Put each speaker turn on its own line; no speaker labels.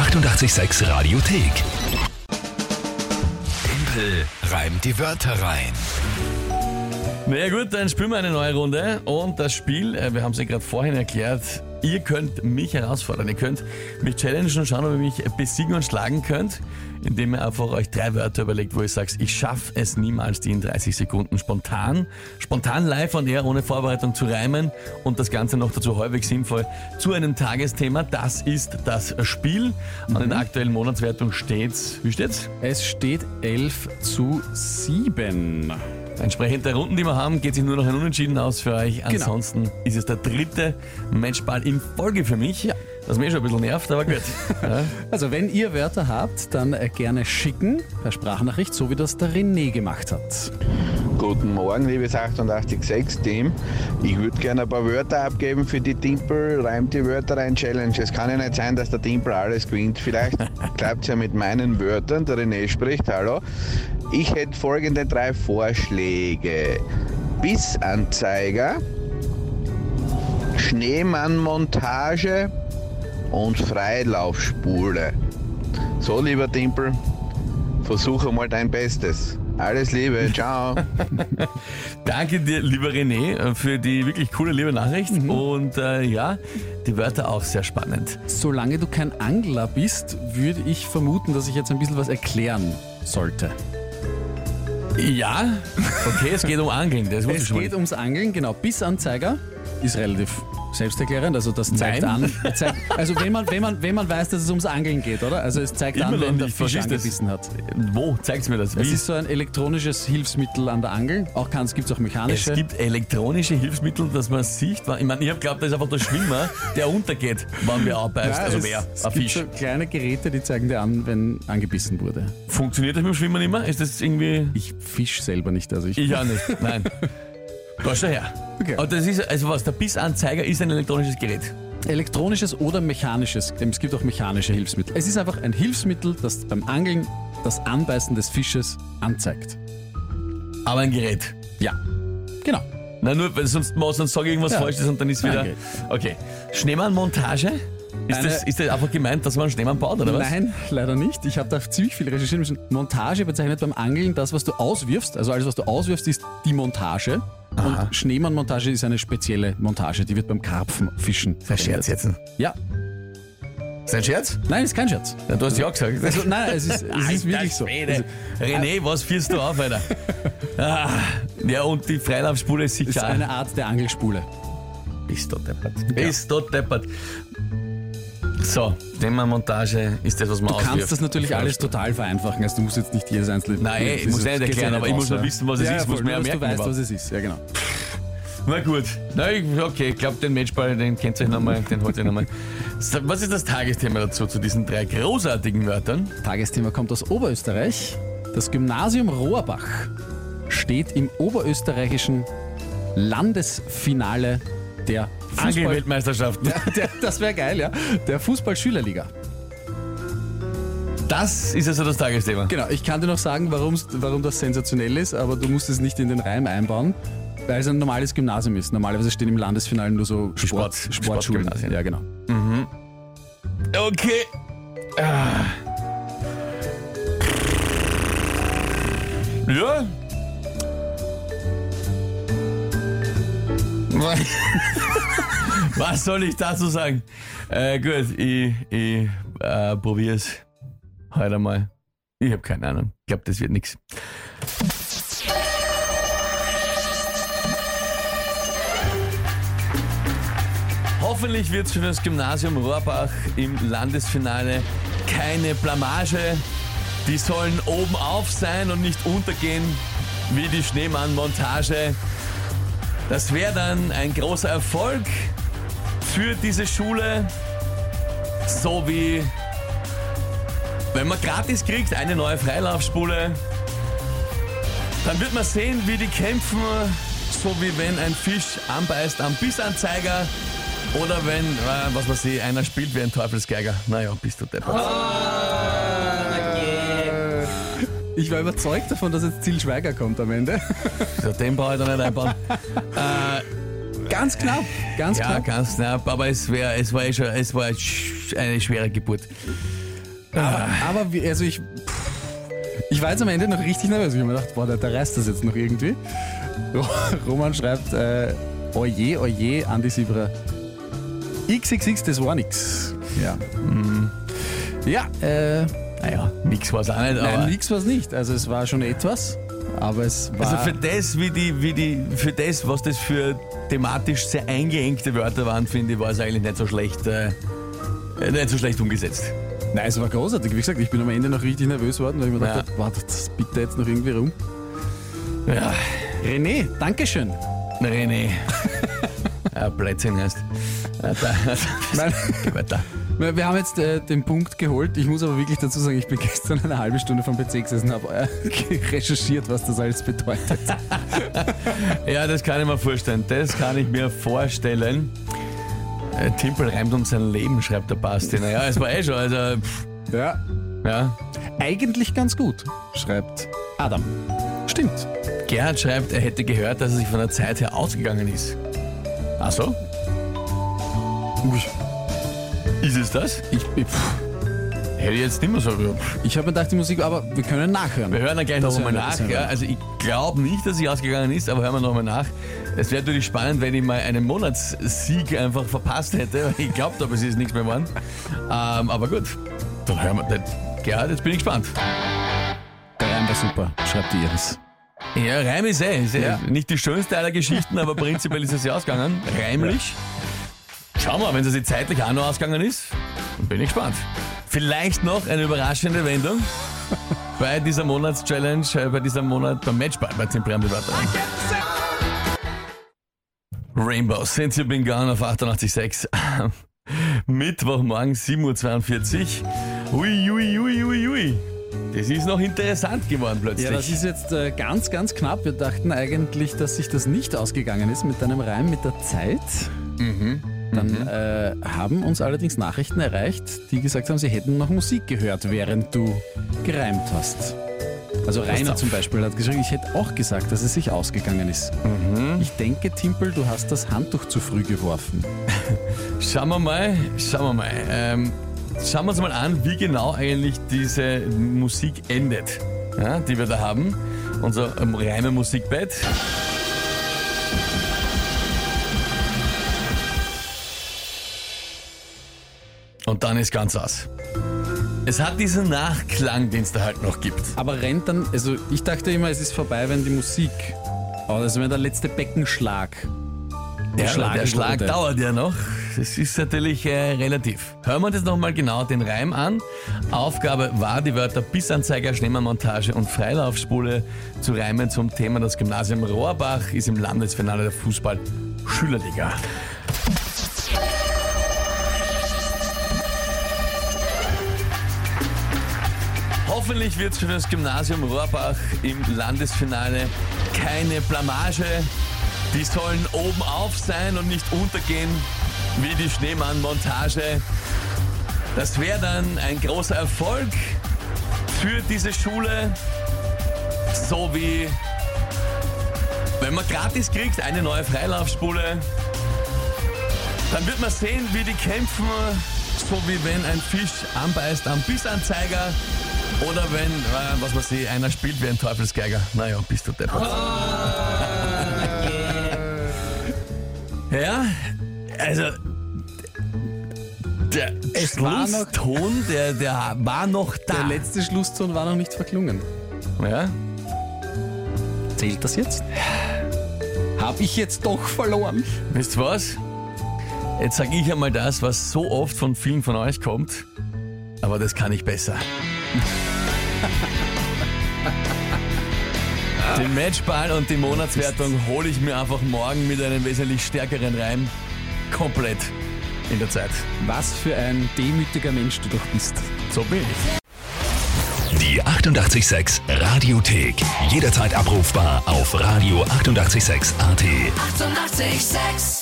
886 Radiothek. Tempel reimt die Wörter rein.
Na ja gut, dann spielen wir eine neue Runde und das Spiel, äh, wir haben es ja gerade vorhin erklärt, ihr könnt mich herausfordern, ihr könnt mich challengen und schauen, ob ihr mich besiegen und schlagen könnt, indem ihr einfach euch drei Wörter überlegt, wo ihr sagt, ich schaffe es niemals, die in 30 Sekunden spontan, spontan live und eher ohne Vorbereitung zu reimen und das Ganze noch dazu häufig sinnvoll zu einem Tagesthema. Das ist das Spiel. Und in der aktuellen Monatswertung steht's, wie steht's?
Es steht 11 zu 7.
Entsprechend der Runden, die wir haben, geht sich nur noch ein Unentschieden aus für euch.
Genau.
Ansonsten ist es der dritte Matchball in Folge für mich.
Ja.
Was mir schon ein bisschen nervt, aber gut. ja.
Also, wenn ihr Wörter habt, dann äh, gerne schicken per Sprachnachricht, so wie das der René gemacht hat.
Guten Morgen, liebes 886-Team. Ich würde gerne ein paar Wörter abgeben für die Timpel Reimt die Wörter rein Challenge. Es kann ja nicht sein, dass der Timpel alles gewinnt. Vielleicht klappt es ja mit meinen Wörtern. Der René spricht, hallo. Ich hätte folgende drei Vorschläge. Bissanzeiger, Schneemannmontage und Freilaufspule. So, lieber Timpel, versuche mal dein Bestes. Alles Liebe, ciao.
Danke dir, lieber René, für die wirklich coole, liebe Nachricht.
Mhm.
Und äh, ja, die Wörter auch sehr spannend.
Solange du kein Angler bist, würde ich vermuten, dass ich jetzt ein bisschen was erklären sollte.
Ja, okay, es geht um Angeln. Das
Es geht ums Angeln, genau. Bissanzeiger ist relativ selbsterklärend, also das zeigt
Nein.
an. Zeigt, also wenn man, wenn, man, wenn man weiß, dass es ums Angeln geht, oder? Also es zeigt
Immer
an, wenn der Fisch angebissen hat.
Wo? Zeig's mir das. Wie?
Es ist so ein elektronisches Hilfsmittel an der Angel. Auch kann es gibt auch mechanische.
Es gibt elektronische Hilfsmittel, dass man sieht. Ich meine, ich habe glaubt, das ist einfach der Schwimmer, der untergeht, wenn wir abbeißt.
Ja,
also
es,
wer?
Es
Ein
gibt
Fisch.
so kleine Geräte, die zeigen dir an, wenn angebissen wurde.
Funktioniert das mit dem Schwimmen immer? Ist das irgendwie.
Ich fisch selber nicht, also ich.
Ich auch nicht. Nein. Geh schon her.
Okay.
Aber das ist, also was, der Bissanzeiger ist ein elektronisches Gerät.
Elektronisches oder mechanisches. Es gibt auch mechanische Hilfsmittel. Es ist einfach ein Hilfsmittel, das beim Angeln das Anbeißen des Fisches anzeigt.
Aber ein Gerät.
Ja. Genau.
Na, nur, weil sonst, sonst sage ich irgendwas
Ja.
Falsches und dann ist wieder.
Gerät.
Okay. Schneemannmontage? Ist das, ist das einfach gemeint, dass man einen Schneemann baut, oder was?
Nein, leider nicht. Ich habe da ziemlich viel recherchiert müssen. Montage bezeichnet beim Angeln das, was du auswirfst. Also alles, was du auswirfst, ist die Montage. Und Schneemannmontage ist eine spezielle Montage, die wird beim Karpfenfischen
ist ein Scherz jetzt.
Ja.
Ist ein Scherz?
Nein, ist kein Scherz.
Ja, du hast ja auch gesagt.
Also, nein, es ist, es ist wirklich so. Also,
René, was führst du auf, Alter? ah, ja, und die Freilaufspule ist
es ist
sicher.
eine Art der Angelspule.
Bist du deppert. Bist du deppert. So, Montage ist das, was man
Du kannst das natürlich alles total vereinfachen. Also du musst jetzt nicht jedes einzelne.
Nein, ich muss nicht erklären, aber ich muss nur wissen, was es
ja,
ist,
Ja,
muss
voll, nur, dass
merken
du weißt, was es ist. Ja, genau.
Na gut. Na, ich, okay, ich glaube, den Matchball, den kennt ihr euch nochmal, den holt ihr nochmal. Was ist das Tagesthema dazu, zu diesen drei großartigen Wörtern?
Tagesthema kommt aus Oberösterreich. Das Gymnasium Rohrbach steht im oberösterreichischen Landesfinale der Fußball.
Angelweltmeisterschaft.
Der, das wäre geil, ja. Der Fußball-Schülerliga.
Das ist also das Tagesthema.
Genau, ich kann dir noch sagen, warum das sensationell ist, aber du musst es nicht in den Reim einbauen, weil es ein normales Gymnasium ist. Normalerweise stehen im Landesfinale nur so Sport,
Sport-
Sportschulen.
Sportgymnasien.
Ja, genau.
Okay. Ah. Ja. Was soll ich dazu sagen? Äh, gut, ich, ich äh, probier's heute mal. Ich habe keine Ahnung. Ich glaube, das wird nichts. Hoffentlich wird es für das Gymnasium Rohrbach im Landesfinale keine Blamage. Die sollen oben auf sein und nicht untergehen wie die Schneemann-Montage. Das wäre dann ein großer Erfolg für diese Schule. So wie wenn man gratis kriegt eine neue Freilaufspule, dann wird man sehen, wie die kämpfen, so wie wenn ein Fisch anbeißt am Bissanzeiger oder wenn, äh, was weiß ich, einer spielt wie ein Teufelsgeiger. Naja, bist du deppert.
Ich war überzeugt davon, dass jetzt Ziel Schweiger kommt am Ende.
So, den brauche ich da nicht einbauen.
Ganz knapp, ganz
Ja,
knapp.
ganz knapp, aber es, wär, es war eh schon, es war eine schwere Geburt.
Aber, aber also ich, ich war jetzt am Ende noch richtig nervös. Ich habe mir gedacht, boah, da, da reißt das jetzt noch irgendwie. Ro- Roman schreibt, äh, oje, oje, Andi Sieberer. XXX, das war nix. Ja. Mhm. Ja, äh,
Naja, nix war es auch nicht, aber.
nein, nix war es nicht. Also es war schon etwas, aber es war...
Also für das, wie die, wie die, für das, was das für thematisch sehr eingeengte Wörter waren, finde ich, war es eigentlich nicht so schlecht, äh, nicht so schlecht umgesetzt.
Nein, es war großartig. Wie gesagt, ich bin am Ende noch richtig nervös geworden, weil ich mir
Ja.
gedacht habe, warte, das bitte jetzt noch irgendwie rum.
Ja,
René, Dankeschön.
René. ja, Blödsinn heißt.
Nein. Wir haben jetzt äh, den Punkt geholt. Ich muss aber wirklich dazu sagen, ich bin gestern eine halbe Stunde vom PC gesessen und habe äh, recherchiert, was das alles bedeutet.
Ja, das kann ich mir vorstellen. Das kann ich mir vorstellen. Äh, Timpel reimt um sein Leben, schreibt der Basti. Naja, es war eh schon. Also, pff,
Ja.
ja.
Eigentlich ganz gut, schreibt Adam. Stimmt.
Gerhard schreibt, er hätte gehört, dass er sich von der Zeit her ausgegangen ist. Ach so?
Ui.
Ist es das?
Ich, ich, pff,
Hätte ich jetzt nicht mehr so. pff.
ich habe mir gedacht, die Musik, aber wir können nachhören.
Wir hören dann gleich noch
Das
einmal
hören wir, das
nach.
hören wir.
Ja, also ich glaube nicht, dass sie ausgegangen ist, aber hören wir noch mal nach. Es wäre natürlich spannend, wenn ich mal einen Monatssieg einfach verpasst hätte. weil Ich glaube aber, es ist nichts mehr geworden. Ähm, aber gut, dann hören wir. das. Gerhard, jetzt bin ich gespannt.
Der Reim war super, schreibt die Iris.
Ja, Reim ist eh. Ist eh
Ja.
Nicht die schönste aller Geschichten, aber prinzipiell ist es ja ausgegangen. Reimlich. Schauen wir, wenn sie sich zeitlich auch noch ausgegangen ist, dann bin ich gespannt. Vielleicht noch eine überraschende Wendung bei dieser Monatschallenge, äh, bei diesem Monat beim Matchball bei Tim Brem Rainbow, Since You've Been Gone auf 88.6. Mittwochmorgen 7.42 Uhr. Ui, ui, ui, ui, ui. Das ist noch interessant geworden plötzlich.
Ja, das ist jetzt äh, ganz, ganz knapp. Wir dachten eigentlich, dass sich das nicht ausgegangen ist mit deinem Reim mit der Zeit. Dann äh, haben uns allerdings Nachrichten erreicht, die gesagt haben, sie hätten noch Musik gehört, während du gereimt hast. Also Rainer zum Beispiel hat geschrieben, ich hätte auch gesagt, dass es sich ausgegangen ist. Ich denke, Timpel, du hast das Handtuch zu früh geworfen.
Schauen wir mal, schauen wir mal. Ähm, schauen wir uns mal an, wie genau eigentlich diese Musik endet, ja, die wir da haben. Unser ähm, reime Musikbett. Und dann ist ganz aus. Es hat diesen Nachklang, den es da halt noch gibt.
Aber rennt dann, also ich dachte immer, es ist vorbei, wenn die Musik, also wenn der letzte Beckenschlag
Ja,
geschlagen
der Schlag
wurde.
dauert ja noch. Das ist natürlich äh, relativ. Hören wir uns jetzt nochmal genau den Reim an. Aufgabe war, die Wörter Bissanzeiger, Schneemannmontage und Freilaufspule zu reimen zum Thema. Das Gymnasium Rohrbach ist im Landesfinale der Fußball-Schülerliga. Hoffentlich wird es für das Gymnasium Rohrbach im Landesfinale keine Blamage. Die sollen oben auf sein und nicht untergehen wie die Schneemann-Montage. Das wäre dann ein großer Erfolg für diese Schule. So wie wenn man gratis kriegt eine neue Freilaufspule, dann wird man sehen, wie die kämpfen, so wie wenn ein Fisch anbeißt am Bissanzeiger oder wenn, äh, was weiß ich, einer spielt wie ein Teufelsgeiger. Naja, bist du deppert. Ja, also der
Es
Schlusston, der, der war noch
Der
da.
letzte Schlusston war noch nicht verklungen.
Ja?
Zählt das jetzt? Hab ich jetzt doch verloren?
Wisst ihr was? Jetzt sage ich einmal das, was so oft von vielen von euch kommt, aber das kann ich besser. Den Matchball und die Monatswertung hole ich mir einfach morgen mit einem wesentlich stärkeren Reim komplett in der Zeit.
Was für ein demütiger Mensch du doch bist.
So bin ich.
Die 886 Radiothek. Jederzeit abrufbar auf radio886.at. 886!
886